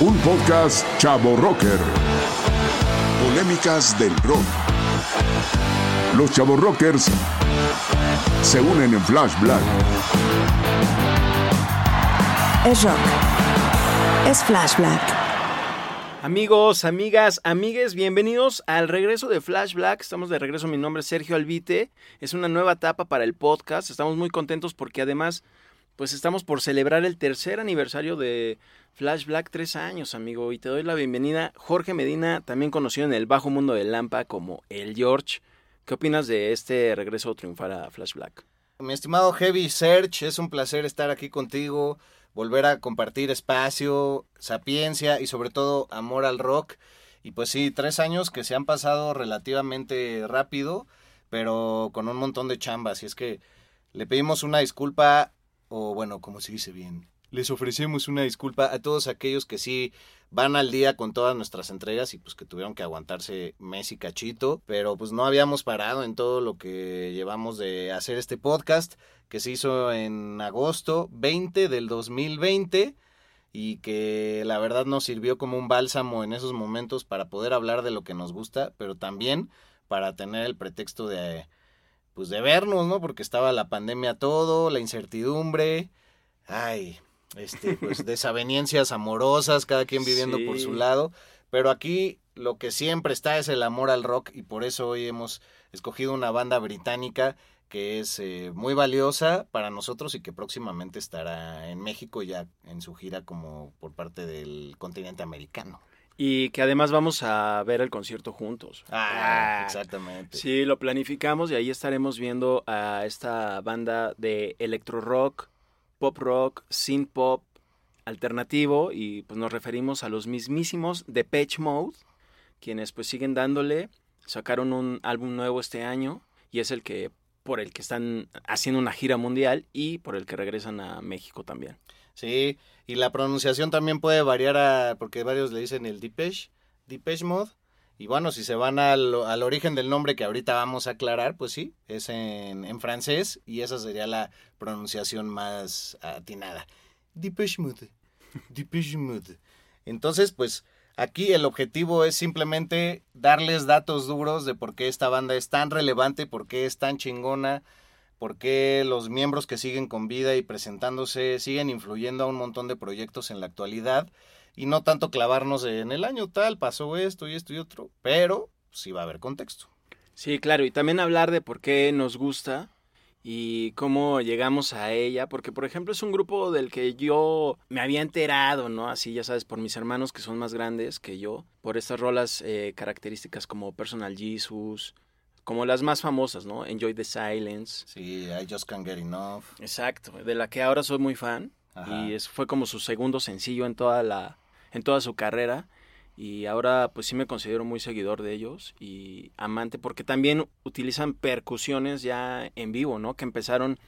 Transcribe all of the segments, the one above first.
Un podcast Chavo Rocker. Polémicas del rock. Los Chavo Rockers se unen en Flash Black. Es rock. Es Flash Black. Amigos, amigas, amigues, bienvenidos al regreso de Flash Black. Estamos de regreso, mi nombre es Sergio Albite. Es una nueva etapa para el podcast. Estamos muy contentos porque además, pues estamos por celebrar el tercer aniversario de Flash Black, tres años, amigo. Y te doy la bienvenida, Jorge Medina, también conocido en el bajo mundo de Lampa como el George. ¿Qué opinas de este regreso triunfal a Flash Black? Mi estimado Heavy Search, es un placer estar aquí contigo, volver a compartir espacio, sapiencia y sobre todo amor al rock. Y pues sí, tres años que se han pasado relativamente rápido, pero con un montón de chambas. Y es que le pedimos una disculpa, o bueno, como se dice bien, les ofrecemos una disculpa a todos aquellos que sí van al día con todas nuestras entregas y pues que tuvieron que aguantarse mes y cachito, pero pues no habíamos parado en todo lo que llevamos de hacer este podcast que se hizo en agosto 20 del 2020 y que la verdad nos sirvió como un bálsamo en esos momentos para poder hablar de lo que nos gusta, pero también para tener el pretexto de pues de vernos, ¿no? Porque estaba la pandemia todo, la incertidumbre, ay, este, pues desavenencias amorosas, cada quien viviendo por su lado, pero aquí lo que siempre está es el amor al rock y por eso hoy hemos escogido una banda británica que es eh, muy valiosa para nosotros y que próximamente estará en México ya en su gira como por parte del continente americano. Y que además vamos a ver el concierto juntos. Ah, exactamente. Sí, lo planificamos y ahí estaremos viendo a esta banda de electro rock, pop rock, synth pop alternativo y pues nos referimos a los mismísimos Depeche Mode, quienes pues siguen dándole, sacaron un álbum nuevo este año y es el que por el que están haciendo una gira mundial y por el que regresan a México también. Sí, y la pronunciación también puede variar porque varios le dicen el Depeche, Depeche Mode. Y bueno, si se van al, al origen del nombre que ahorita vamos a aclarar, pues sí, es en, en francés y esa sería la pronunciación más atinada. Depeche Mode, Depeche Mode. Entonces, pues aquí el objetivo es simplemente darles datos duros de por qué esta banda es tan relevante, por qué es tan chingona, por qué los miembros que siguen con vida y presentándose siguen influyendo a un montón de proyectos en la actualidad y no tanto clavarnos en el año tal, pasó esto y esto y otro, pero sí va a haber contexto. Sí, claro, y también hablar de por qué nos gusta y cómo llegamos a ella, porque por ejemplo es un grupo del que yo me había enterado, ¿no? Así ya sabes, por mis hermanos que son más grandes que yo, por estas rolas eh, características como Personal Jesus, como las más famosas, ¿no? Enjoy the Silence. Sí, I Just Can't Get Enough. Exacto, de la que ahora soy muy fan Ajá. y es, fue como su segundo sencillo en toda la en toda su carrera y ahora pues sí me considero muy seguidor de ellos y amante porque también utilizan percusiones ya en vivo, ¿no? Que empezaron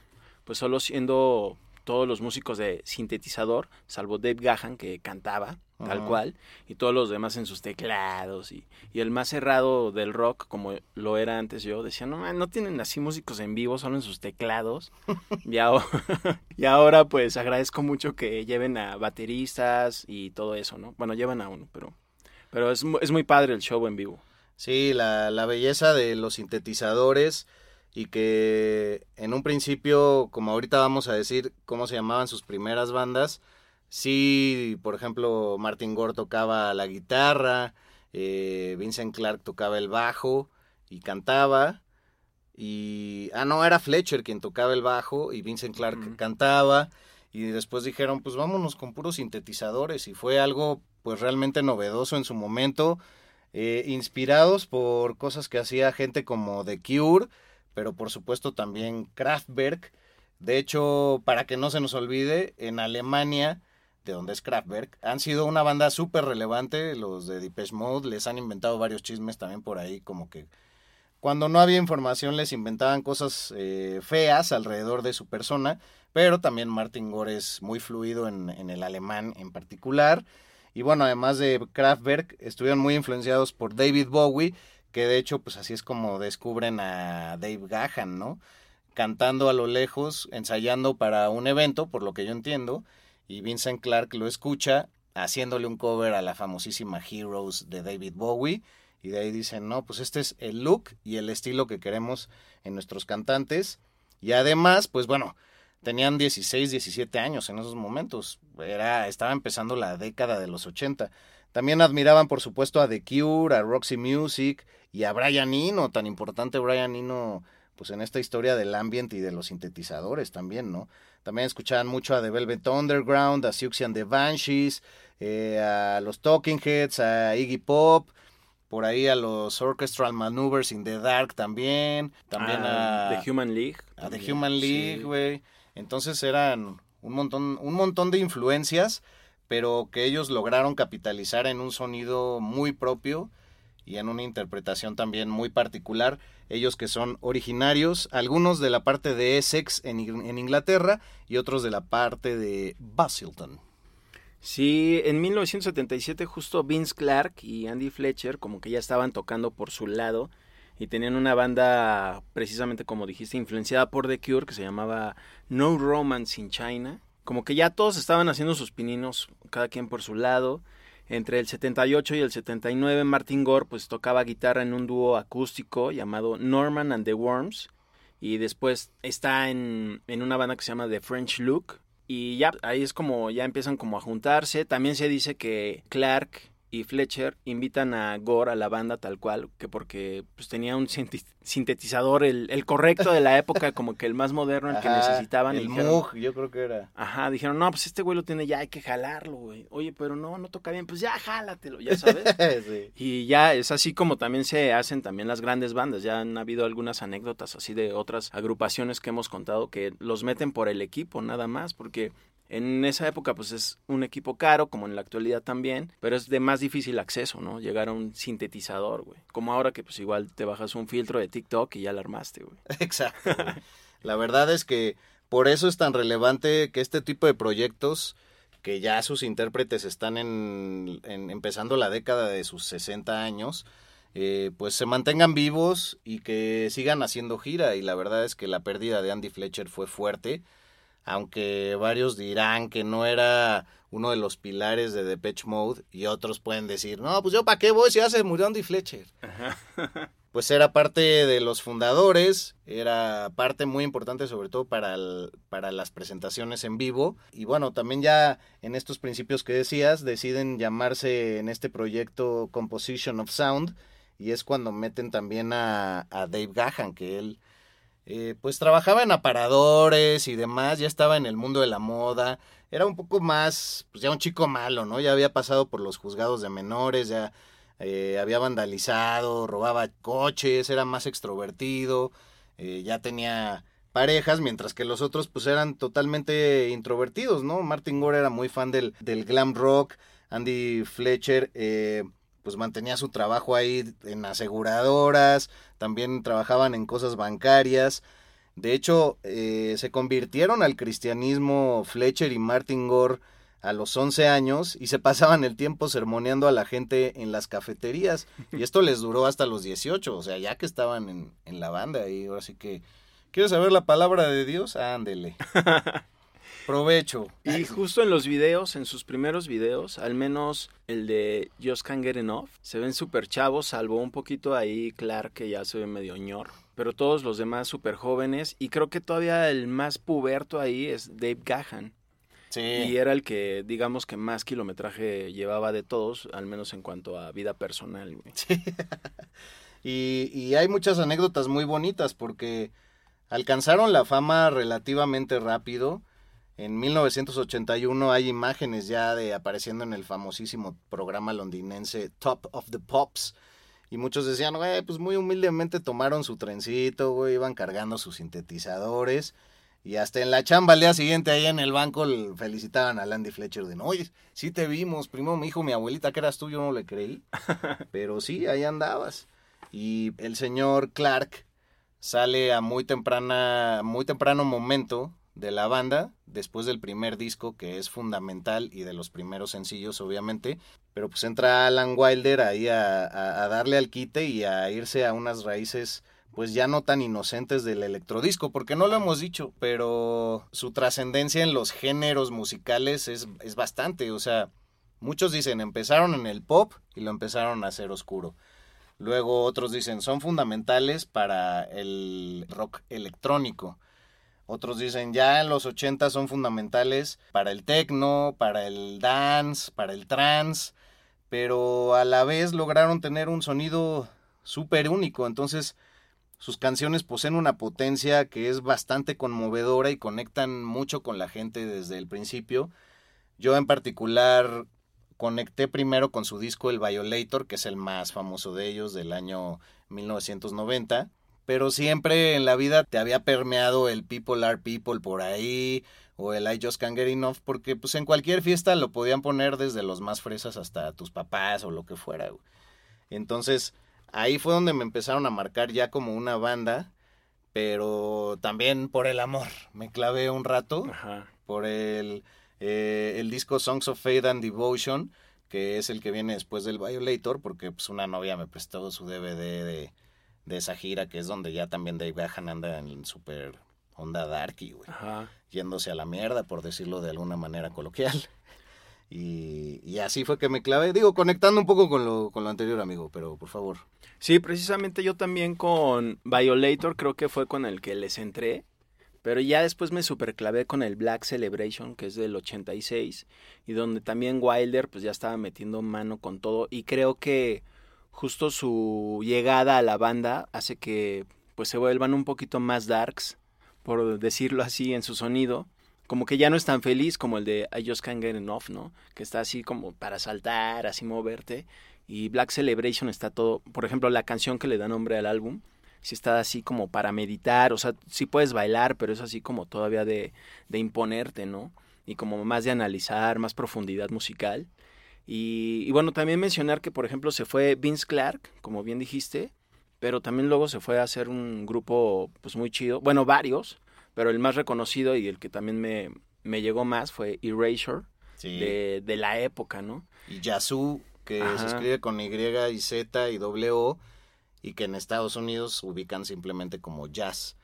pues solo siendo todos los músicos de sintetizador, salvo Dave Gahan que cantaba tal Ajá. cual y todos los demás en sus teclados y, y el más cerrado del rock como lo era antes yo decía no man, no tienen así músicos en vivo solo en sus teclados y ahora, y ahora pues agradezco mucho que lleven a bateristas y todo eso no bueno llevan a uno pero pero es, es muy padre el show en vivo. Sí, la, la belleza de los sintetizadores y que en un principio, como ahorita vamos a decir cómo se llamaban sus primeras bandas, sí, por ejemplo, Martin Gore tocaba la guitarra, eh, Vincent Clark tocaba el bajo y cantaba, y, ah, no, era Fletcher quien tocaba el bajo y Vincent Clark cantaba, y después dijeron, pues vámonos con puros sintetizadores, y fue algo pues realmente novedoso en su momento, eh, inspirados por cosas que hacía gente como The Cure, pero por supuesto también Kraftwerk, De hecho, para que no se nos olvide, en Alemania, de donde es Kraftwerk, han sido una banda súper relevante. Los de Depeche Mode les han inventado varios chismes también por ahí, como que cuando no había información les inventaban cosas eh, feas alrededor de su persona, pero también Martin Gore es muy fluido en, en el alemán en particular. Y bueno, además de Kraftwerk, estuvieron muy influenciados por David Bowie, que de hecho, pues así es como descubren a Dave Gahan, ¿no? Cantando a lo lejos, ensayando para un evento, por lo que yo entiendo, y Vincent Clark lo escucha haciéndole un cover a la famosísima Heroes de David Bowie y de ahí dicen, no, pues este es el look y el estilo que queremos en nuestros cantantes. Y además, pues bueno, tenían 16, 17 años en esos momentos. Era, estaba empezando la década de los 80. También admiraban, por supuesto, a The Cure, a Roxy Music y a Brian Eno, tan importante Brian Eno, pues en esta historia del ambiente y de los sintetizadores también, ¿no? También escuchaban mucho a The Velvet Underground, a Siouxsie and the Banshees, eh, a los Talking Heads, a Iggy Pop, por ahí a los Orchestral Maneuvers in the Dark también, también a, The Human League. A The Human League, güey. Entonces eran un montón, un montón de influencias, pero que ellos lograron capitalizar en un sonido muy propio y en una interpretación también muy particular. Ellos que son originarios, algunos de la parte de Essex en, Inglaterra y otros de la parte de Basilton. Sí, en 1977 justo Vince Clark y Andy Fletcher como que ya estaban tocando por su lado y tenían una banda precisamente como dijiste influenciada por The Cure que se llamaba No Romance in China. Como que ya todos estaban haciendo sus pininos cada quien por su lado. Entre el 78 y el 79 Martin Gore pues tocaba guitarra en un dúo acústico llamado Norman and the Worms y después está en, en una banda que se llama The French Look y ya ahí es como ya empiezan como a juntarse. También se dice que Clark y Fletcher invitan a Gore a la banda tal cual, que porque pues tenía un sintetizador el, el correcto de la época, como que el más moderno, el que necesitaban. El Moog, yo creo que era. Ajá, dijeron, no, pues este güey lo tiene ya, hay que jalarlo, güey. Oye, pero no, no toca bien, pues ya jálatelo, ya sabes. sí. Y ya es así como también se hacen también las grandes bandas. Ya han habido algunas anécdotas así de otras agrupaciones que hemos contado que los meten por el equipo, nada más, porque en esa época pues es un equipo caro, como en la actualidad también, pero es de más difícil acceso, ¿no? Llegar a un sintetizador, güey. Como ahora que pues igual te bajas un filtro de TikTok y ya la armaste, güey. Exacto. la verdad es que por eso es tan relevante que este tipo de proyectos que ya sus intérpretes están en, empezando la década de sus 60 años, eh, pues se mantengan vivos y que sigan haciendo gira. Y la verdad es que la pérdida de Andy Fletcher fue fuerte aunque varios dirán que no era uno de los pilares de Depeche Mode y otros pueden decir, no, pues yo para qué voy si ya se murió Andy Fletcher. pues era parte de los fundadores, era parte muy importante sobre todo para, para las presentaciones en vivo y bueno, también ya en estos principios que decías deciden llamarse en este proyecto Composition of Sound y es cuando meten también a, a Dave Gahan, que él eh, pues trabajaba en aparadores y demás, ya estaba en el mundo de la moda, era un poco más, pues ya un chico malo, ¿no? Ya había pasado por los juzgados de menores, ya eh, había vandalizado, robaba coches, era más extrovertido, eh, ya tenía parejas, mientras que los otros pues eran totalmente introvertidos, ¿no? Martin Gore era muy fan del, del glam rock, Andy Fletcher, eh, pues mantenía su trabajo ahí en aseguradoras, también trabajaban en cosas bancarias. De hecho, eh, se convirtieron al cristianismo Fletcher y Martin Gore a los 11 años y se pasaban el tiempo sermoneando a la gente en las cafeterías. Y esto les duró hasta los 18, o sea, ya que estaban en, en la banda y ahora sí que... ¿Quieres saber la palabra de Dios? Ándele. Provecho. Y justo en los videos, en sus primeros videos, al menos el de Just Can't Get Enough, se ven súper chavos, salvo un poquito ahí Clark que ya se ve medio ñor. Pero todos los demás súper jóvenes. Y creo que todavía el más puberto ahí es Dave Gahan. Sí. Y era el que, digamos que más kilometraje llevaba de todos, al menos en cuanto a vida personal. Sí. y, y hay muchas anécdotas muy bonitas porque alcanzaron la fama relativamente rápido en 1981 hay imágenes ya de apareciendo en el famosísimo programa londinense Top of the Pops. Y muchos decían, güey, pues muy humildemente tomaron su trencito, güey, iban cargando sus sintetizadores. Y hasta en la chamba al día siguiente, ahí en el banco, felicitaban a Landy Fletcher de, oye, sí te vimos, primero me dijo mi abuelita que eras tú, yo no le creí. Pero sí, ahí andabas. Y el señor Clark sale a muy temprana, muy temprano momento de la banda, después del primer disco, que es fundamental, y de los primeros sencillos, obviamente. Pero pues entra Alan Wilder ahí a, darle al quite y a irse a unas raíces pues ya no tan inocentes del electrodisco, porque no lo hemos dicho, pero su trascendencia en los géneros musicales es, es bastante, o sea, muchos dicen empezaron en el pop y lo empezaron a hacer oscuro. Luego otros dicen son fundamentales para el rock electrónico. Otros dicen ya los 80 son fundamentales para el techno, para el dance, para el trance, pero a la vez lograron tener un sonido súper único. Entonces, sus canciones poseen una potencia que es bastante conmovedora y conectan mucho con la gente desde el principio. Yo en particular conecté primero con su disco El Violator, que es el más famoso de ellos del año 1990, pero siempre en la vida te había permeado el People Are People por ahí o el I Just Can't Get Enough, porque pues en cualquier fiesta lo podían poner desde los más fresas hasta tus papás o lo que fuera. güey. Entonces, ahí fue donde me empezaron a marcar ya como una banda, pero también por el amor. Me clavé un rato Ajá. por el, eh, el disco Songs of Faith and Devotion, que es el que viene después del Violator, porque pues una novia me prestó su DVD de, de esa gira, que es donde ya también Dave Gahan anda en super onda darky, güey, Ajá. yéndose a la mierda, por decirlo de alguna manera coloquial. Y, y así fue que me clavé, digo, conectando un poco con lo, con lo anterior, amigo, pero por favor. Sí, precisamente yo también con Violator creo que fue con el que les entré. Pero ya después me superclavé con el Black Celebration, que es del 86, y donde también Wilder pues ya estaba metiendo mano con todo. Y creo que justo su llegada a la banda hace que pues se vuelvan un poquito más darks, por decirlo así, en su sonido. Como que ya no es tan feliz como el de I Just Can't Get Enough, ¿no? Que está así como para saltar, así moverte. Y Black Celebration está todo, por ejemplo, la canción que le da nombre al álbum, sí está así como para meditar, o sea, sí puedes bailar, pero es así como todavía de, de imponerte, ¿no? Y como más de analizar, más profundidad musical. Y, y bueno, también mencionar que, por ejemplo, se fue Vince Clark, como bien dijiste, pero también luego se fue a hacer un grupo pues muy chido, bueno, varios, pero el más reconocido y el que también me, me llegó más fue Erasure, Sí. de, de la época, ¿no? y Yazoo, que Ajá. se escribe con Y y Z y O, y que en Estados Unidos ubican simplemente como jazz.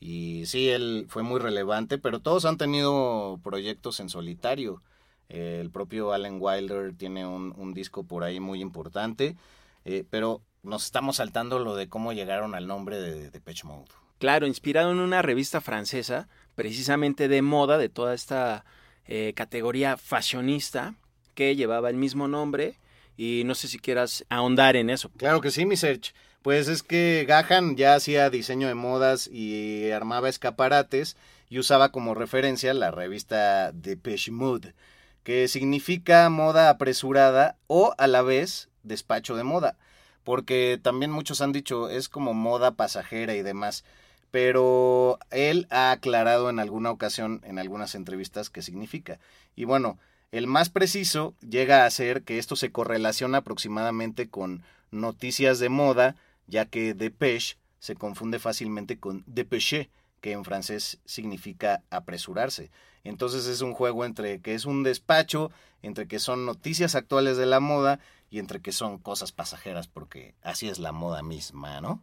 Y sí, él fue muy relevante, pero todos han tenido proyectos en solitario. Eh, el propio Allen Wilder tiene un, un disco por ahí muy importante, eh, pero nos estamos saltando lo de cómo llegaron al nombre de Depeche Mode. Claro, inspirado en una revista francesa, precisamente de moda, de toda esta eh, categoría fashionista, que llevaba el mismo nombre. Y no sé si quieras ahondar en eso. Claro que sí, mi Serge. Pues es que Gahan ya hacía diseño de modas y armaba escaparates y usaba como referencia la revista Depeche Mode, que significa moda apresurada o a la vez despacho de moda, porque también muchos han dicho es como moda pasajera y demás, pero él ha aclarado en alguna ocasión en algunas entrevistas qué significa. Y bueno, el más preciso llega a ser que esto se correlaciona aproximadamente con noticias de moda, ya que Depeche se confunde fácilmente con Dépêché, que en francés significa apresurarse. Entonces es un juego entre que es un despacho, entre que son noticias actuales de la moda y entre que son cosas pasajeras, porque así es la moda misma, ¿no?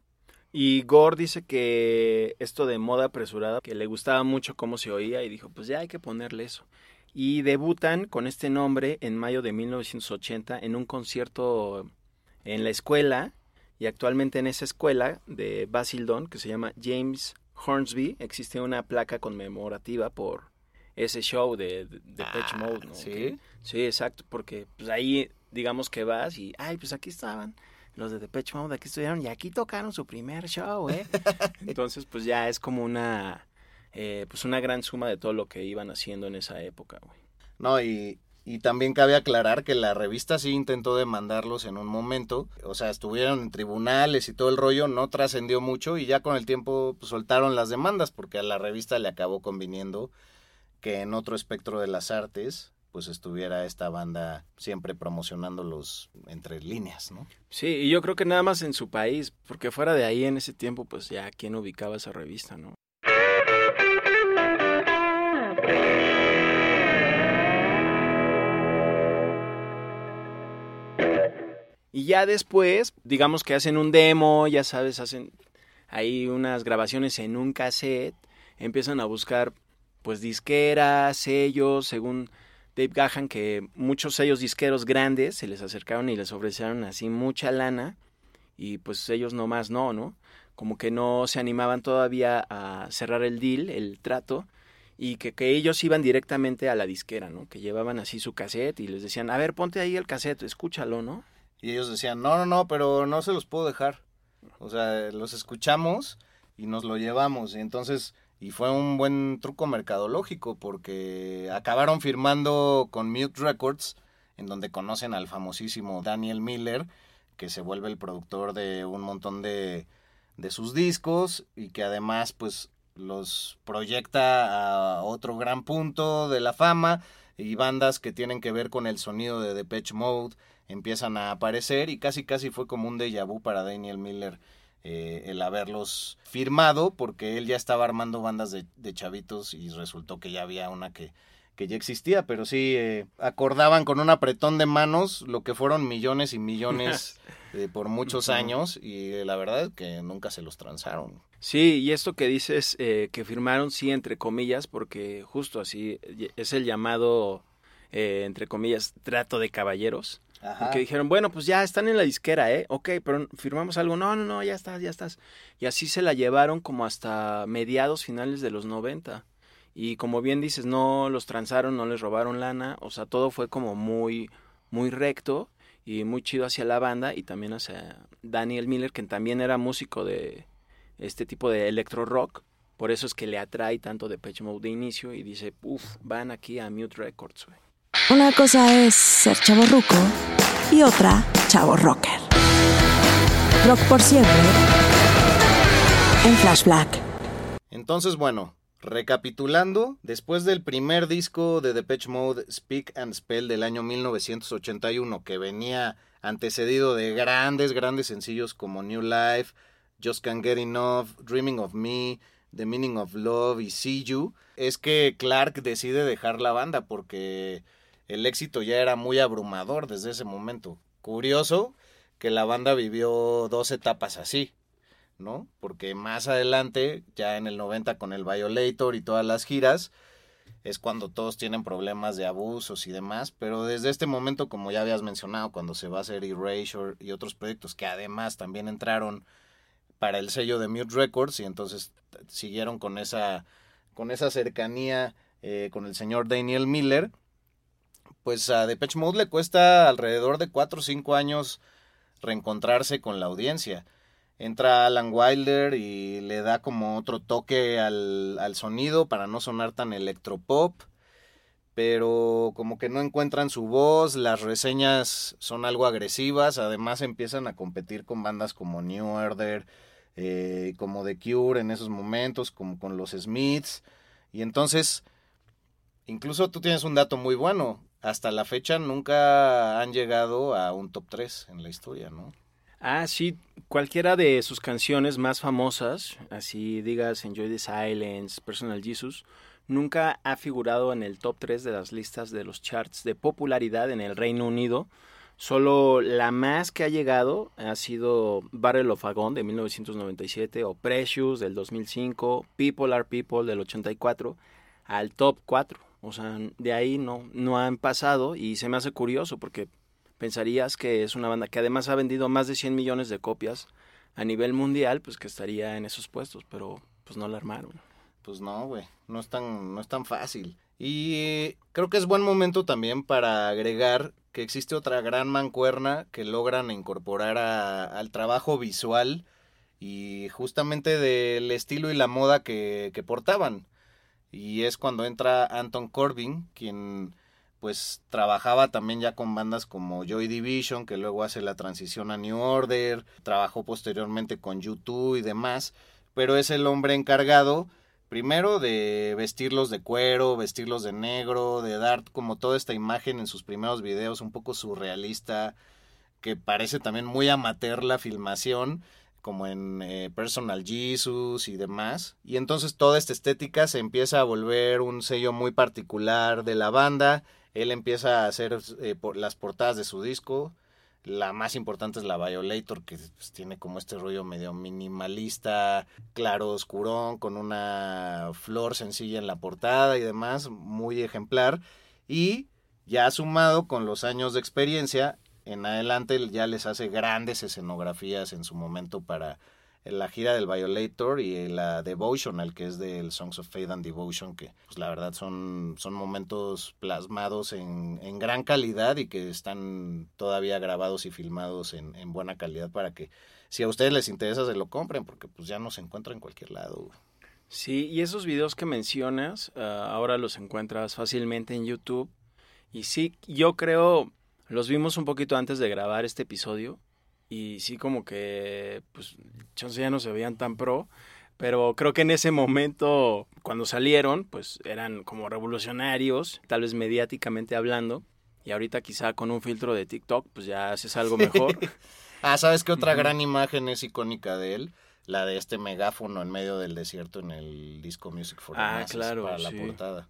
Y Gore dice que esto de moda apresurada, que le gustaba mucho cómo se oía y dijo, pues ya hay que ponerle eso. Y debutan con este nombre en mayo de 1980 en un concierto en la escuela y actualmente en esa escuela de Basildon que se llama James Hornsby existe una placa conmemorativa por ese show de, de, de Depeche Mode, ¿no? ¿sí? Sí, exacto, porque pues ahí digamos que vas y, ay, pues aquí estaban los de Depeche Mode, aquí estuvieron y aquí tocaron su primer show, ¿eh? Entonces, pues ya es como una, eh, pues una gran suma de todo lo que iban haciendo en esa época, güey. No, y, Y también cabe aclarar que la revista sí intentó demandarlos en un momento. O sea, estuvieron en tribunales y todo el rollo, no trascendió mucho y ya con el tiempo pues, soltaron las demandas porque a la revista le acabó conviniendo que en otro espectro de las artes pues estuviera esta banda siempre promocionándolos entre líneas, ¿no? Sí, y yo creo que nada más en su país, porque fuera de ahí en ese tiempo, pues ya quién ubicaba esa revista, ¿no? Y ya después, digamos que hacen un demo, ya sabes, hacen ahí unas grabaciones en un cassette, empiezan a buscar pues disqueras, sellos, según Dave Gahan, que muchos sellos disqueros grandes se les acercaron y les ofrecieron así mucha lana y pues ellos nomás no, ¿no? Como que no se animaban todavía a cerrar el deal, el trato, y que, que, ellos iban directamente a la disquera, ¿no? Que llevaban así su cassette y les decían, a ver, ponte ahí el cassette, escúchalo, ¿no? Y ellos decían, no, no, no, pero no se los puedo dejar. O sea, los escuchamos y nos lo llevamos. Y entonces, y fue un buen truco mercadológico porque acabaron firmando con Mute Records, en donde conocen al famosísimo Daniel Miller, que se vuelve el productor de un montón de, de sus discos y que además, pues, los proyecta a otro gran punto de la fama y bandas que tienen que ver con el sonido de Depeche Mode empiezan a aparecer y casi casi fue como un déjà vu para Daniel Miller eh, el haberlos firmado porque él ya estaba armando bandas de, de, chavitos y resultó que ya había una que, que ya existía, pero sí eh, acordaban con un apretón de manos lo que fueron millones y millones eh, por muchos años y la verdad es que nunca se los transaron. Sí, y esto que dices eh, que firmaron sí entre comillas porque justo así es el llamado eh, entre comillas trato de caballeros Ajá. que dijeron, bueno, pues ya están en la disquera, ¿eh? Ok, pero firmamos algo. No, no, no, ya estás, ya estás. Y así se la llevaron como hasta mediados, finales de los 90. Y como bien dices, no los transaron, no les robaron lana. O sea, todo fue como muy, muy recto y muy chido hacia la banda y también hacia Daniel Miller, que también era músico de este tipo de electro rock. Por eso es que le atrae tanto de Mode de inicio y dice, uff, van aquí a Mute Records, güey. Una cosa es ser chavo ruco y otra chavo rocker. Rock por siempre en Flash Black. Entonces, bueno, recapitulando, después del primer disco de Depeche Mode, Speak and Spell del año 1981, que venía antecedido de grandes, grandes sencillos como New Life, Just Can't Get Enough, Dreaming of Me, The Meaning of Love y See You, es que Clark decide dejar la banda porque el éxito ya era muy abrumador desde ese momento. Curioso que la banda vivió dos etapas así, ¿no? Porque más adelante, ya en el 90 con el Violator y todas las giras, es cuando todos tienen problemas de abusos y demás, pero desde este momento, como ya habías mencionado, cuando se va a hacer Erasure y otros proyectos que además también entraron para el sello de Mute Records y entonces siguieron con esa, con esa cercanía eh, con el señor Daniel Miller, pues a Depeche Mode le cuesta alrededor de 4 o 5 años reencontrarse con la audiencia. Entra Alan Wilder y le da como otro toque al, sonido para no sonar tan electropop, pero como que no encuentran su voz, las reseñas son algo agresivas, además empiezan a competir con bandas como New Order, eh, como The Cure en esos momentos, como con los Smiths, y entonces, incluso tú tienes un dato muy bueno, hasta la fecha nunca han llegado a un top 3 en la historia, ¿no? Ah, sí, cualquiera de sus canciones más famosas, así digas Enjoy the Silence, Personal Jesus, nunca ha figurado en el top 3 de las listas de los charts de popularidad en el Reino Unido. Solo la más que ha llegado ha sido Barrel of Agon de 1997 o Precious del 2005, People Are People del 84 al top 4. O sea, de ahí no, no han pasado y se me hace curioso porque pensarías que es una banda que además ha vendido más de 100 millones de copias a nivel mundial, pues que estaría en esos puestos, pero pues no la armaron. Pues no, güey, no es tan no es tan fácil. Y creo que es buen momento también para agregar que existe otra gran mancuerna que logran incorporar al trabajo visual y justamente del estilo y la moda que, que portaban y es cuando entra Anton Corbin, quien pues trabajaba también ya con bandas como Joy Division, que luego hace la transición a New Order, trabajó posteriormente con U2 y demás, pero es el hombre encargado primero de vestirlos de cuero, vestirlos de negro, de dar como toda esta imagen en sus primeros videos un poco surrealista, que parece también muy amateur la filmación, como en eh, Personal Jesus y demás. Y entonces toda esta estética se empieza a volver un sello muy particular de la banda. Él empieza a hacer eh, las portadas de su disco. La más importante es la Violator, que pues, tiene como este rollo medio minimalista, claro, oscurón, con una flor sencilla en la portada y demás, muy ejemplar. Y ya sumado con los años de experiencia, en adelante ya les hace grandes escenografías en su momento para la gira del Violator y la Devotional, que es del Songs of Faith and Devotion, que pues, la verdad son, son momentos plasmados en, en, gran calidad y que están todavía grabados y filmados en, en, buena calidad para que si a ustedes les interesa se lo compren, porque pues ya no se encuentra en cualquier lado. Sí, y esos videos que mencionas, uh, ahora los encuentras fácilmente en YouTube. Y sí, yo creo, los vimos un poquito antes de grabar este episodio y sí como que pues chance ya no se veían tan pro, pero creo que en ese momento cuando salieron pues eran como revolucionarios, tal vez mediáticamente hablando, y ahorita quizá con un filtro de TikTok pues ya haces algo mejor. ah, ¿sabes qué otra gran imagen es icónica de él? La de este megáfono en medio del desierto en el disco Music for the ah, Masses claro, para la portada.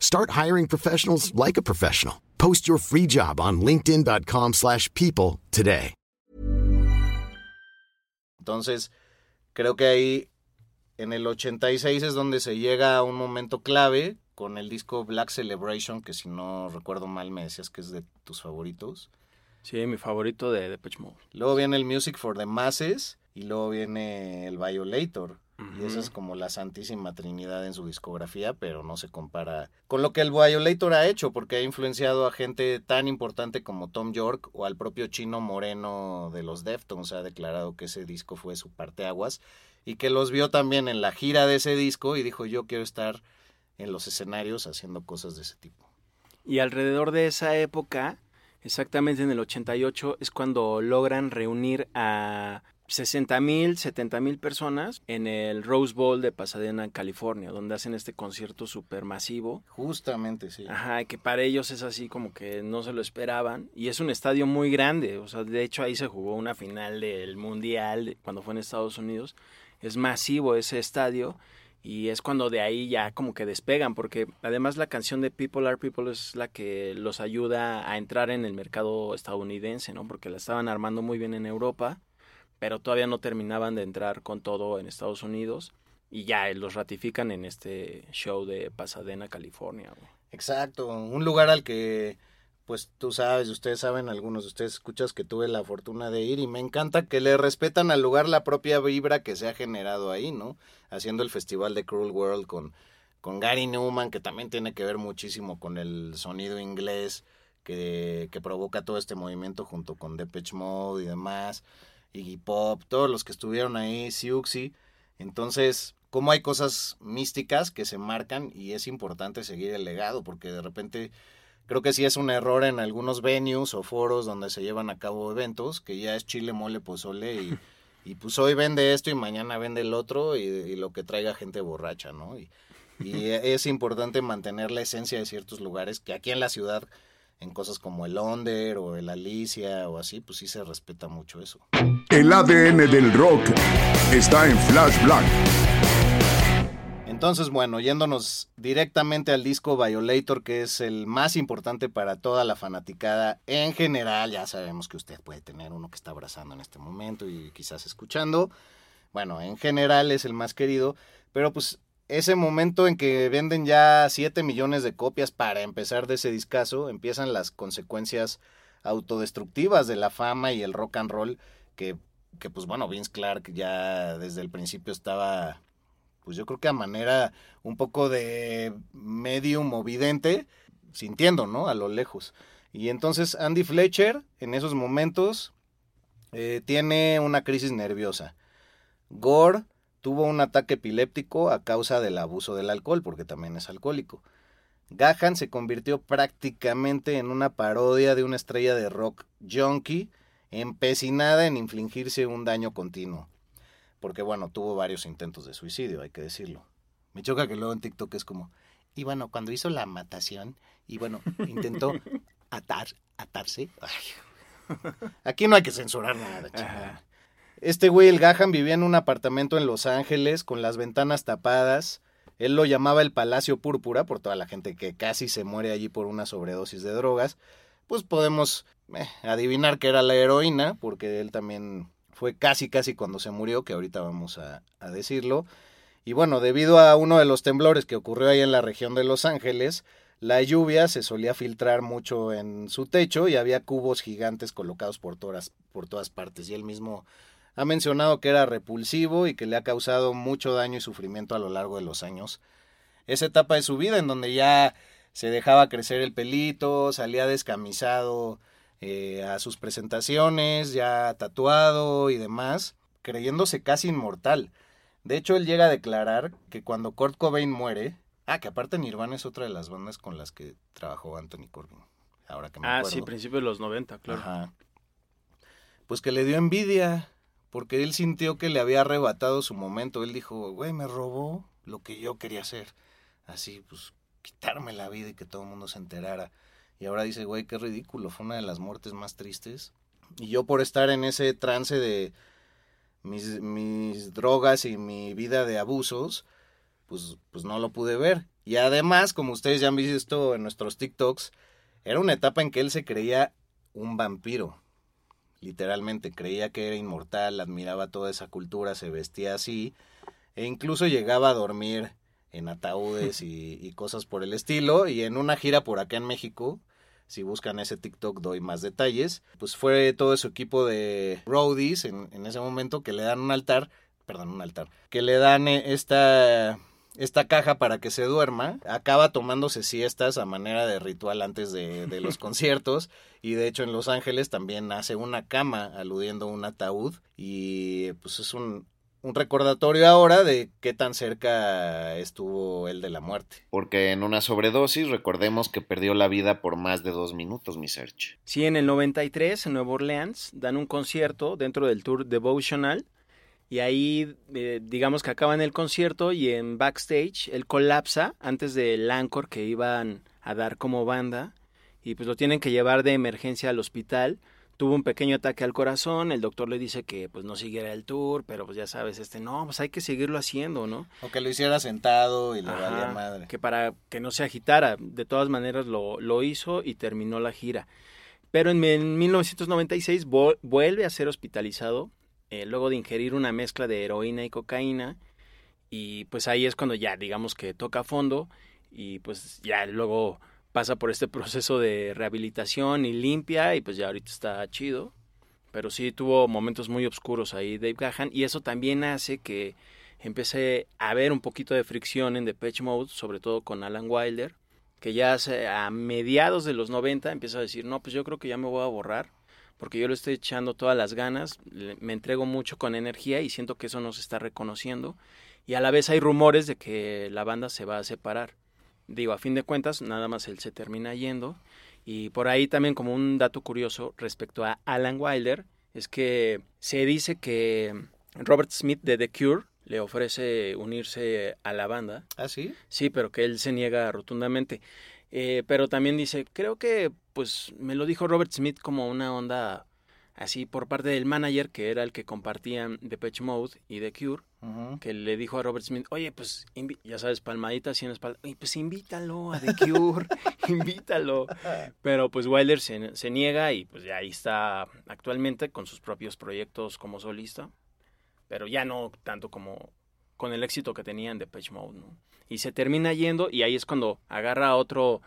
Start hiring professionals like a professional. Post your free job on linkedin.com/people slash people today. Entonces, creo que ahí en el 86 es donde se llega a un momento clave con el disco Black Celebration, que si no recuerdo mal me decías que es de tus favoritos. Sí, mi favorito de Depeche Mode. Luego viene el Music for the Masses y luego viene el Violator. Y esa es como la santísima trinidad en su discografía, pero no se compara con lo que el Violator ha hecho, porque ha influenciado a gente tan importante como Tom York o al propio Chino Moreno de los Deftones. Ha declarado que ese disco fue su parteaguas y que los vio también en la gira de ese disco y dijo yo quiero estar en los escenarios haciendo cosas de ese tipo. Y alrededor de esa época, exactamente en el 88, es cuando logran reunir a 60 mil, 70 mil personas en el Rose Bowl de Pasadena, California, donde hacen este concierto súper masivo. Justamente, sí. Ajá, que para ellos es así como que no se lo esperaban. Y es un estadio muy grande. O sea, de hecho ahí se jugó una final del Mundial cuando fue en Estados Unidos. Es masivo ese estadio. Y es cuando de ahí ya como que despegan, porque además la canción de People Are People es la que los ayuda a entrar en el mercado estadounidense, ¿no? Porque la estaban armando muy bien en Europa pero todavía no terminaban de entrar con todo en Estados Unidos y ya los ratifican en este show de Pasadena, California. Güey. Exacto, un lugar al que pues tú sabes, ustedes saben, algunos de ustedes escuchas que tuve la fortuna de ir y me encanta que le respetan al lugar la propia vibra que se ha generado ahí, ¿no? Haciendo el festival de Cruel World con, con Gary Newman, que también tiene que ver muchísimo con el sonido inglés que, que provoca todo este movimiento junto con Depeche Mode y demás. Iggy Pop, todos los que estuvieron ahí, Siuxi. Entonces, como hay cosas místicas que se marcan y es importante seguir el legado, porque de repente creo que sí es un error en algunos venues o foros donde se llevan a cabo eventos, que ya es chile, mole, pozole y, y pues hoy vende esto y mañana vende el otro y, y lo que traiga gente borracha, ¿no? Y, y es importante mantener la esencia de ciertos lugares que aquí en la ciudad en cosas como el Under o el Alicia o así, pues sí se respeta mucho eso. El ADN del rock está en Flash Black. Entonces, bueno, yéndonos directamente al disco Violator, que es el más importante para toda la fanaticada en general, ya sabemos que usted puede tener uno que está abrazando en este momento y quizás escuchando. Bueno, en general es el más querido, pero pues ese momento en que venden ya 7 millones de copias para empezar de ese discazo, empiezan las consecuencias autodestructivas de la fama y el rock and roll que, que pues bueno, Vince Clark ya desde el principio estaba pues yo creo que a manera un poco de medio movidente, sintiendo, ¿no? A lo lejos. Y entonces Andy Fletcher, en esos momentos, eh, tiene una crisis nerviosa. Gore tuvo un ataque epiléptico a causa del abuso del alcohol, porque también es alcohólico. Gahan se convirtió prácticamente en una parodia de una estrella de rock junkie, empecinada en infligirse un daño continuo porque bueno, tuvo varios intentos de suicidio, hay que decirlo. Me choca que luego en TikTok es como, y bueno, cuando hizo la matación, y bueno, intentó atar, atarse. Aquí no hay que censurar nada, Este güey, el Gahan, vivía en un apartamento en Los Ángeles con las ventanas tapadas. Él lo llamaba el Palacio Púrpura por toda la gente que casi se muere allí por una sobredosis de drogas. Pues podemos eh, adivinar que era la heroína, porque él también fue casi casi cuando se murió, que ahorita vamos a, decirlo. Y bueno, debido a uno de los temblores que ocurrió ahí en la región de Los Ángeles, la lluvia se solía filtrar mucho en su techo y había cubos gigantes colocados por todas, por todas partes. Y él mismo ha mencionado que era repulsivo y que le ha causado mucho daño y sufrimiento a lo largo de los años. Esa etapa de su vida en donde ya se dejaba crecer el pelito, salía descamisado, eh, a sus presentaciones, ya tatuado y demás, creyéndose casi inmortal. De hecho, él llega a declarar que cuando Kurt Cobain muere, ah, que aparte Nirvana es otra de las bandas con las que trabajó Anthony Corbin. Ahora que me ah, sí, principio de los 90, claro. Ajá. Pues que le dio envidia, porque él sintió que le había arrebatado su momento. Él dijo, güey, me robó lo que yo quería hacer. Así, pues, quitarme la vida y que todo el mundo se enterara. Y ahora dice, güey, qué ridículo, fue una de las muertes más tristes. Y yo por estar en ese trance de mis, drogas y mi vida de abusos, pues, pues no lo pude ver. Y además, como ustedes ya han visto en nuestros TikToks, era una etapa en que él se creía un vampiro. Literalmente, creía que era inmortal, admiraba toda esa cultura, se vestía así, e incluso llegaba a dormir en ataúdes y, cosas por el estilo. Y en una gira por acá en México, si buscan ese TikTok doy más detalles, pues fue todo su equipo de roadies en, en ese momento que le dan un altar, perdón, un altar, que le dan eh, esta esta caja para que se duerma, acaba tomándose siestas a manera de ritual antes de, de, los conciertos y de hecho en Los Ángeles también hace una cama aludiendo a un ataúd y pues es un, un recordatorio ahora de qué tan cerca estuvo él de la muerte. Porque en una sobredosis recordemos que perdió la vida por más de dos minutos, mi search. Sí, en el 93 en Nueva Orleans dan un concierto dentro del tour Devotional y ahí eh, digamos que acaban el concierto y en backstage él colapsa antes del anchor que iban a dar como banda y pues lo tienen que llevar de emergencia al hospital tuvo un pequeño ataque al corazón, el doctor le dice que pues no siguiera el tour, pero pues ya sabes, este, no, pues hay que seguirlo haciendo, ¿no? O que lo hiciera sentado y le valía madre. Que para que no se agitara, de todas maneras lo, lo hizo y terminó la gira. Pero en, 1996 vuelve a ser hospitalizado, eh, luego de ingerir una mezcla de heroína y cocaína, y pues ahí es cuando ya digamos que toca fondo, y pues ya luego pasa por este proceso de rehabilitación y limpia y pues ya ahorita está chido. Pero sí tuvo momentos muy oscuros ahí Dave Gahan y eso también hace que empecé a ver un poquito de fricción en Depeche Mode, sobre todo con Alan Wilder, que ya a mediados de los 90 empieza a decir, no, pues yo creo que ya me voy a borrar, porque yo le estoy echando todas las ganas, me entrego mucho con energía y siento que eso no se está reconociendo. Y a la vez hay rumores de que la banda se va a separar digo, a fin de cuentas, nada más él se termina yendo. Y por ahí también como un dato curioso respecto a Alan Wilder, es que se dice que Robert Smith de The Cure le ofrece unirse a la banda. ¿Ah, sí? Sí, pero que él se niega rotundamente. Eh, pero también dice, creo que pues me lo dijo Robert Smith como una onda así por parte del manager, que era el que compartían Depeche Mode y The Cure, que le dijo a Robert Smith, oye, pues, ya sabes, palmadita así en la espalda, oye, pues invítalo a The Cure, invítalo. Pero pues Wilder se, se, niega y pues ya ahí está actualmente con sus propios proyectos como solista, pero ya no tanto como con el éxito que tenía en Depeche Mode, ¿no? Y se termina yendo y ahí es cuando agarra otro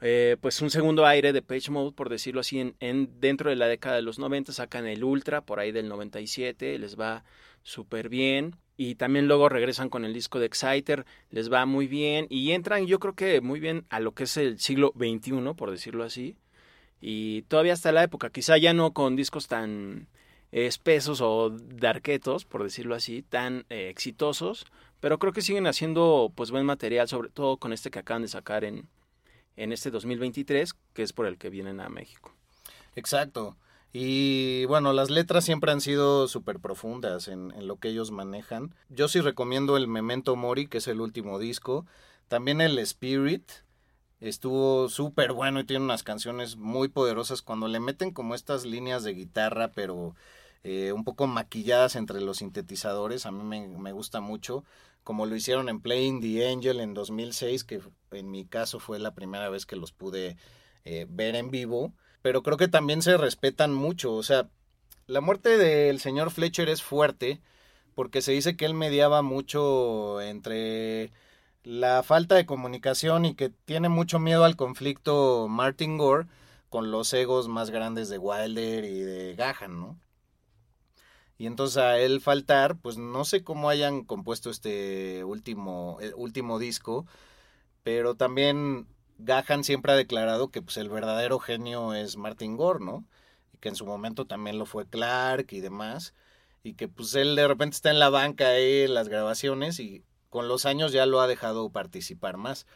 eh, pues un segundo aire de Page Mode, por decirlo así, en, dentro de la década de los 90, sacan el Ultra por ahí del 97, les va súper bien. Y también luego regresan con el disco de Exciter, les va muy bien. Y entran, yo creo que muy bien a lo que es el siglo XXI, por decirlo así. Y todavía hasta la época, quizá ya no con discos tan espesos o darquetos, por decirlo así, tan eh, exitosos, pero creo que siguen haciendo pues buen material, sobre todo con este que acaban de sacar en, en este 2023, que es por el que vienen a México. Exacto. Y bueno, las letras siempre han sido súper profundas en, lo que ellos manejan. Yo sí recomiendo el Memento Mori, que es el último disco. También el Spirit estuvo súper bueno y tiene unas canciones muy poderosas cuando le meten como estas líneas de guitarra, pero eh, un poco maquilladas entre los sintetizadores. A mí me, me gusta mucho como lo hicieron en Playing the Angel en 2006, que en mi caso fue la primera vez que los pude eh, ver en vivo, pero creo que también se respetan mucho, o sea, la muerte del señor Fletcher es fuerte porque se dice que él mediaba mucho entre la falta de comunicación y que tiene mucho miedo al conflicto Martin Gore con los egos más grandes de Wilder y de Gahan, ¿no? Y entonces a él faltar, pues no sé cómo hayan compuesto este último, eh, último disco, pero también Gahan siempre ha declarado que pues el verdadero genio es Martin Gore, ¿no? Y que en su momento también lo fue Clark y demás, y que pues él de repente está en la banca ahí en las grabaciones y con los años ya lo ha dejado participar más.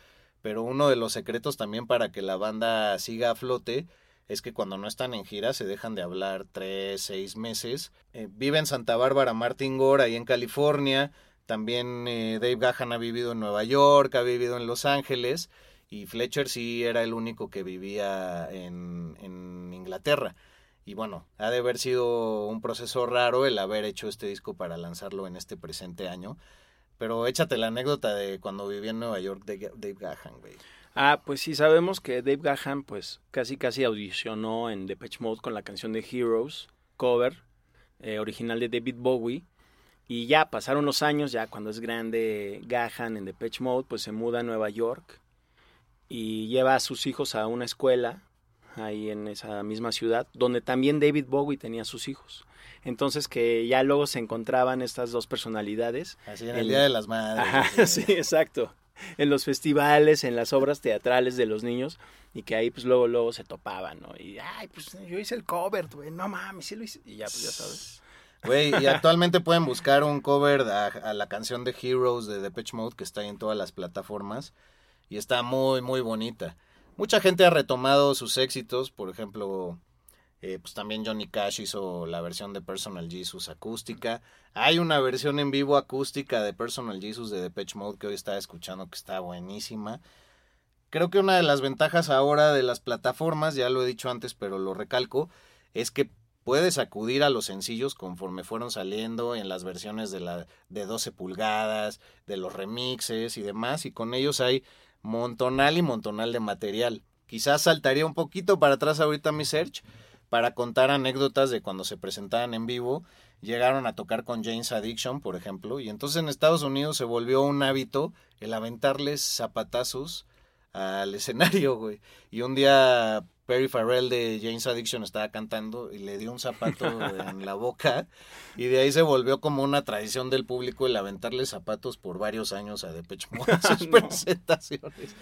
Pero uno de los secretos también para que la banda siga a flote es que cuando no están en gira se dejan de hablar tres, seis meses. Eh, vive en Santa Bárbara Martin Gore, ahí en California. También eh, Dave Gahan ha vivido en Nueva York, ha vivido en Los Ángeles. Y Fletcher sí era el único que vivía en, en Inglaterra. Y bueno, ha de haber sido un proceso raro el haber hecho este disco para lanzarlo en este presente año. Pero échate la anécdota de cuando vivía en Nueva York Dave Gahan, güey. Ah, pues sí, sabemos que Dave Gahan pues casi casi audicionó en Depeche Mode con la canción de Heroes, cover, eh, original de David Bowie. Y ya pasaron los años, ya cuando es grande Gahan en Depeche Mode, pues se muda a Nueva York y lleva a sus hijos a una escuela ahí en esa misma ciudad, donde también David Bowie tenía sus hijos. Entonces que ya luego se encontraban estas dos personalidades. Así en el, Día de las Madres. sí, exacto. en los festivales, en las obras teatrales de los niños y que ahí pues luego luego se topaban, ¿no? Y ay, pues yo hice el cover, güey, no mames, sí lo hice y ya pues ya sabes. Güey, y actualmente pueden buscar un cover a, la canción de Heroes de Depeche Mode que está en todas las plataformas y está muy muy bonita. Mucha gente ha retomado sus éxitos, por ejemplo, eh, pues también Johnny Cash hizo la versión de Personal Jesus acústica. Hay una versión en vivo acústica de Personal Jesus de Depeche Mode que hoy estaba escuchando que está buenísima. Creo que una de las ventajas ahora de las plataformas, ya lo he dicho antes, pero lo recalco, es que puedes acudir a los sencillos conforme fueron saliendo en las versiones de la de 12 pulgadas, de los remixes y demás, y con ellos hay montonal y montonal de material. Quizás saltaría un poquito para atrás ahorita mi search, para contar anécdotas de cuando se presentaban en vivo. Llegaron a tocar con James Addiction, por ejemplo, y entonces en Estados Unidos se volvió un hábito el aventarles zapatazos al escenario, güey. Y un día Perry Farrell de James Addiction estaba cantando y le dio un zapato en la boca y de ahí se volvió como una tradición del público el aventarle zapatos por varios años a Depeche Mode en sus presentaciones.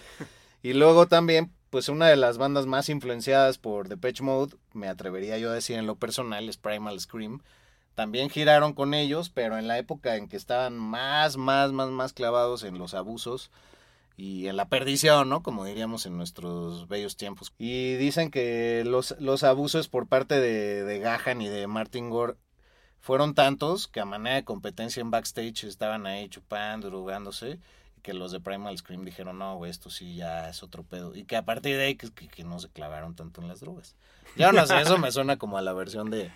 Y luego también, pues una de las bandas más influenciadas por Depeche Mode, me atrevería yo a decir en lo personal, es Primal Scream. También giraron con ellos, pero en la época en que estaban más, más, más, más clavados en los abusos y en la perdición, ¿no? Como diríamos en nuestros bellos tiempos. Y dicen que los, los abusos por parte de, de Gahan y de Martin Gore fueron tantos que a manera de competencia en backstage estaban ahí chupando, drogándose que los de Primal Scream dijeron, no, güey, esto sí ya es otro pedo. Y que a partir de ahí que, que- que no se clavaron tanto en las drogas. Ya no sé, eso me suena como a la versión de,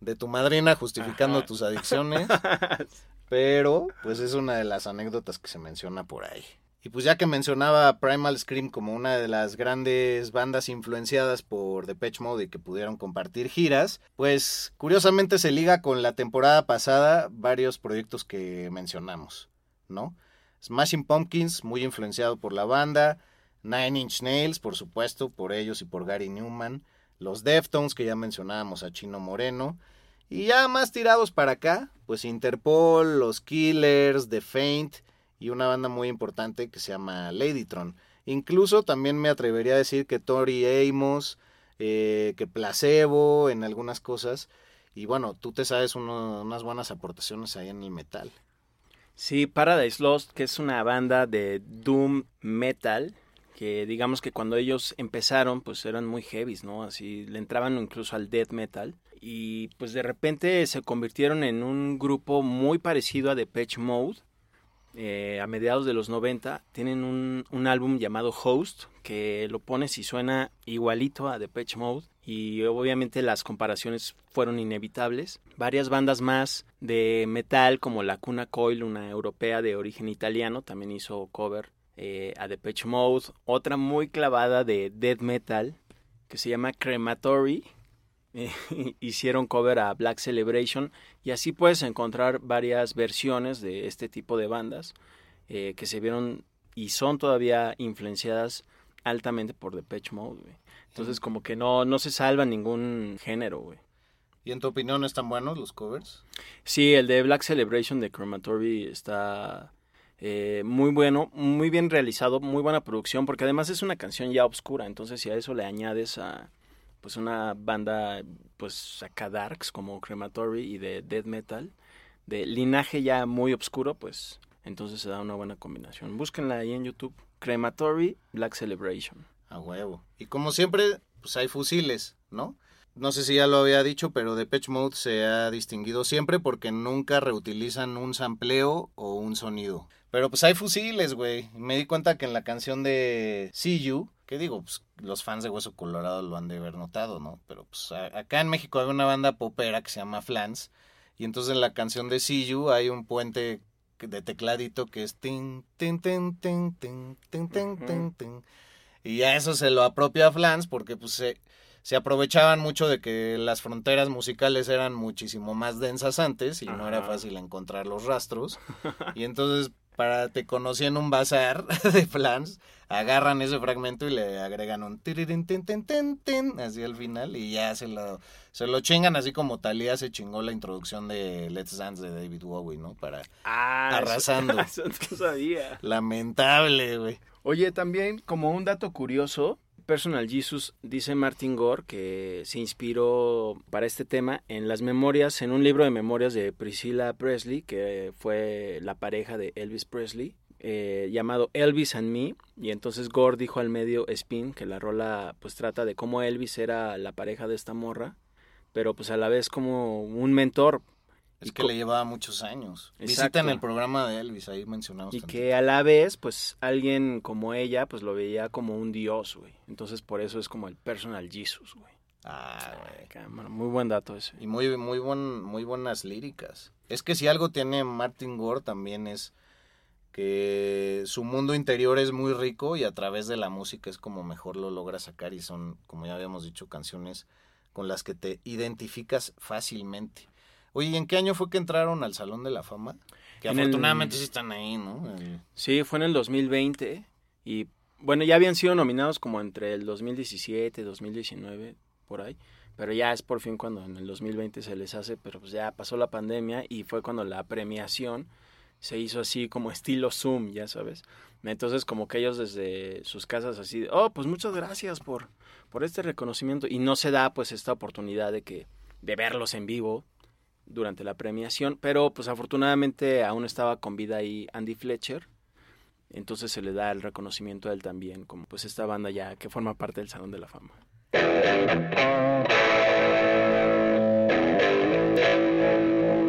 de tu madrina justificando Ajá. tus adicciones. Pero, pues es una de las anécdotas que se menciona por ahí. Y pues ya que mencionaba a Primal Scream como una de las grandes bandas influenciadas por Depeche Mode y que pudieron compartir giras, pues curiosamente se liga con la temporada pasada varios proyectos que mencionamos, ¿no? Smashing Pumpkins, muy influenciado por la banda, Nine Inch Nails, por supuesto, por ellos y por Gary Newman, los Deftones, que ya mencionábamos a Chino Moreno, y ya más tirados para acá, pues Interpol, los Killers, The Faint y una banda muy importante que se llama Ladytron. Incluso también me atrevería a decir que Tori Amos, eh, que Placebo en algunas cosas. Y bueno, tú te sabes unas buenas aportaciones ahí en el metal. Sí, Paradise Lost, que es una banda de doom metal, que digamos que cuando ellos empezaron, pues eran muy heavies, ¿no? Así le entraban incluso al death metal. Y pues de repente se convirtieron en un grupo muy parecido a Depeche Mode. eh, a mediados de los 90 tienen un, un álbum llamado Host, que lo pones y suena igualito a Depeche Mode. Y obviamente las comparaciones fueron inevitables. Varias bandas más de metal, como la Cuna Coil, una europea de origen italiano, también hizo cover eh, a Depeche Mode. Otra muy clavada de death metal, que se llama Crematory. eh, hicieron cover a Black Celebration y así puedes encontrar varias versiones de este tipo de bandas eh, que se vieron y son todavía influenciadas altamente por Depeche Mode. Entonces como que no, no se salva ningún género, güey. ¿Y en tu opinión están buenos los covers? Sí, el de Black Celebration de Crematory está eh, muy bueno, muy bien realizado, muy buena producción, porque además es una canción ya oscura, entonces si a eso le añades a pues una banda pues acá darks como Crematory y de death metal, de linaje ya muy oscuro, pues entonces se da una buena combinación. Búsquenla ahí en YouTube, Crematory Black Celebration. A huevo. Y como siempre, pues hay fusiles, ¿no? No sé si ya lo había dicho, pero Depeche Mode se ha distinguido siempre porque nunca reutilizan un sampleo o un sonido. Pero pues hay fusiles, güey. Me di cuenta que en la canción de See You, que digo, pues los fans de Hueso Colorado lo han de haber notado, ¿no? Pero pues acá en México hay una banda popera que se llama Flans. Y entonces en la canción de See You hay un puente de tecladito que es tin, tin, tin, tin, tin, tin, tin, tin. tin, tin y a eso se lo apropia Flans porque pues se, se aprovechaban mucho de que las fronteras musicales eran muchísimo más densas antes y no era fácil encontrar los rastros. Y entonces para te conocí en un bazar de Flans, agarran ese fragmento y le agregan un tirirín, tin, tin, tin, tin, así al final y ya se lo, se lo chingan así como Talía se chingó la introducción de Let's Dance de David Bowie, ¿no? Para Ah, Arrasando. Eso, eso no sabía. lamentable, güey. Oye, también como un dato curioso, Personal Jesus dice Martin Gore que se inspiró para este tema en las memorias, en un libro de memorias de Priscilla Presley, que fue la pareja de Elvis Presley, eh, llamado Elvis and Me. Y entonces Gore dijo al medio Spin que la rola pues trata de cómo Elvis era la pareja de esta morra, pero pues a la vez como un mentor. Es que le llevaba muchos años. Exacto. Visiten el programa de Elvis, ahí mencionamos. Y que a la vez, pues, alguien como ella, pues, lo veía como un dios, güey. Entonces, por eso es como el personal Jesus, güey. Ah, güey. Muy buen dato ese. Y muy, muy, buen, muy buenas líricas. Es que si algo tiene Martin Gore también es que su mundo interior es muy rico y a través de la música es como mejor lo logra sacar y son, como ya habíamos dicho, canciones con las que te identificas fácilmente. Oye, ¿y en qué año fue que entraron al Salón de la Fama? Que En el- afortunadamente sí están ahí, ¿no? El- Sí, fue en el 2020 y, bueno, ya habían sido nominados como entre el 2017, 2019, por ahí. Pero ya es por fin cuando en el 2020 se les hace, pero pues ya pasó la pandemia y fue cuando la premiación se hizo así como estilo Zoom, ya sabes. Entonces como que ellos desde sus casas así, oh, pues muchas gracias por, por este reconocimiento. Y no se da pues esta oportunidad de que, de verlos en vivo durante la premiación, pero pues afortunadamente aún estaba con vida ahí Andy Fletcher. Entonces se le da el reconocimiento a él también, como pues esta banda ya que forma parte del Salón de la Fama.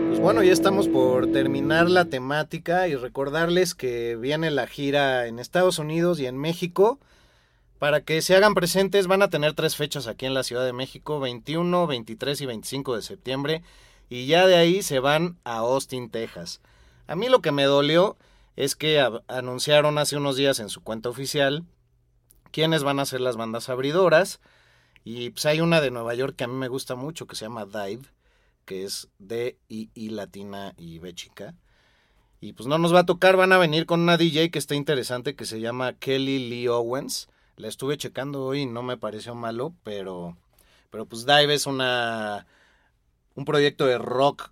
Pues bueno, ya estamos por terminar la temática y recordarles que viene la gira en Estados Unidos y en México. Para que se hagan presentes, van a tener tres fechas aquí en la Ciudad de México, 21, 23 y 25 de septiembre. Y ya de ahí se van a Austin, Texas. A mí lo que me dolió es que anunciaron hace unos días en su cuenta oficial quiénes van a ser las bandas abridoras. Y pues hay una de Nueva York que a mí me gusta mucho que se llama Dive que es D, I, I latina y B chica. Y pues no nos va a tocar, van a venir con una DJ que está interesante que se llama Kelly Lee Owens. La estuve checando hoy y no me pareció malo, pero, pero pues Dive es una, un proyecto de rock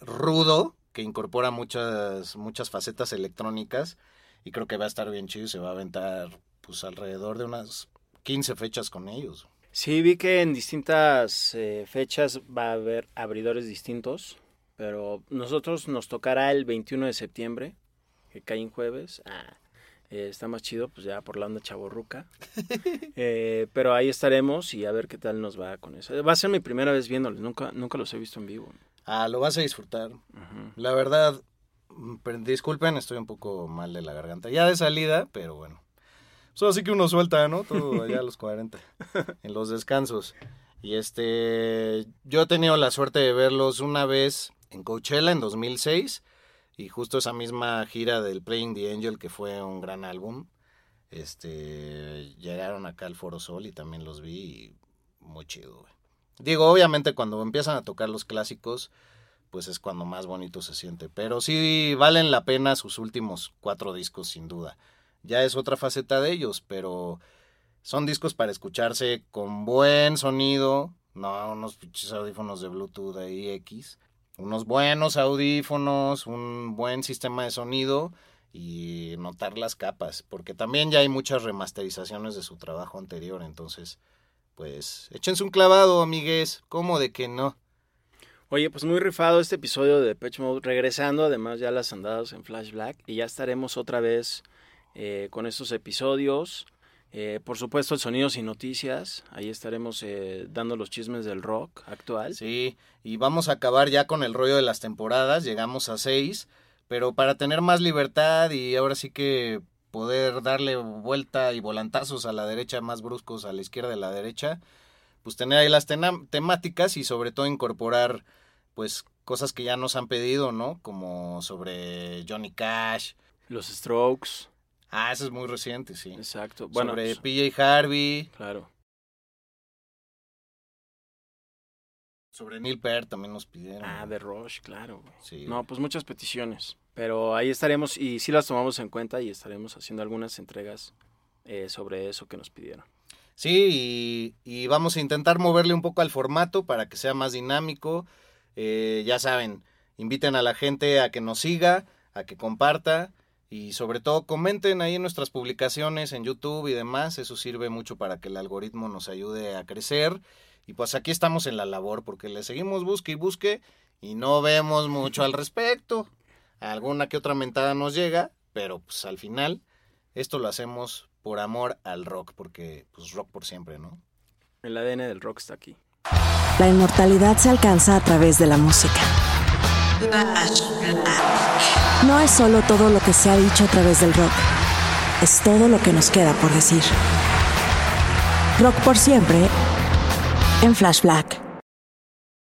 rudo que incorpora muchas, muchas facetas electrónicas y creo que va a estar bien chido se va a aventar pues alrededor de unas 15 fechas con ellos. Sí, vi que en distintas eh, fechas va a haber abridores distintos, pero nosotros nos tocará el 21 de septiembre, que cae en jueves. Ah, eh, está más chido, pues ya por la onda chaborruca. Eh, pero ahí estaremos y a ver qué tal nos va con eso. Va a ser mi primera vez viéndoles, nunca, nunca los he visto en vivo. Ah, lo vas a disfrutar. La verdad, mm, disculpen, estoy un poco mal de la garganta. Ya de salida, pero bueno así que uno suelta, ¿no? Todo allá a los 40, en los descansos. Y este, yo he tenido la suerte de verlos una vez en Coachella en 2006 y justo esa misma gira del Playing the Angel que fue un gran álbum. Este, llegaron acá al Foro Sol y también los vi y muy chido. Digo, obviamente cuando empiezan a tocar los clásicos, pues es cuando más bonito se siente. Pero sí valen la pena sus últimos cuatro discos, sin duda ya es otra faceta de ellos, pero son discos para escucharse con buen sonido, no unos audífonos de Bluetooth ahí X, unos buenos audífonos, un buen sistema de sonido y notar las capas, porque también ya hay muchas remasterizaciones de su trabajo anterior, entonces, pues, échense un clavado, amigues, ¿cómo de que no? Oye, pues muy rifado este episodio de Patch Mode, regresando además ya las andadas en Flash Black, y ya estaremos otra vez eh, con estos episodios. Eh, por supuesto, el Sonidos y Noticias. Ahí estaremos eh, dando los chismes del rock actual. Sí, y vamos a acabar ya con el rollo de las temporadas. Llegamos a seis, pero para tener más libertad y ahora sí que poder darle vuelta y volantazos a la derecha, más bruscos a la izquierda de la derecha, pues tener ahí las temáticas y sobre todo incorporar pues cosas que ya nos han pedido, ¿no? Como sobre Johnny Cash. Los Strokes. Ah, eso es muy reciente, sí. Exacto. Bueno, Sobre pues, PJ Harvey. Claro. Sobre Neil Peart también nos pidieron. Ah, de Rush, claro. Sí. No, pues muchas peticiones. Pero ahí estaremos y sí las tomamos en cuenta y estaremos haciendo algunas entregas eh, sobre eso que nos pidieron. Sí, y, vamos a intentar moverle un poco al formato para que sea más dinámico. Eh, ya saben, inviten a la gente a que nos siga, a que comparta y sobre todo comenten ahí en nuestras publicaciones en YouTube y demás, eso sirve mucho para que el algoritmo nos ayude a crecer. Y pues aquí estamos en la labor porque le seguimos busque y busque y no vemos mucho al respecto. Alguna que otra mentada nos llega, pero pues al final esto lo hacemos por amor al rock, porque pues rock por siempre, ¿no? El ADN del rock está aquí. La inmortalidad se alcanza a través de la música. No es solo todo lo que se ha dicho a través del rock, es todo lo que nos queda por decir. Rock por siempre en Flash Black.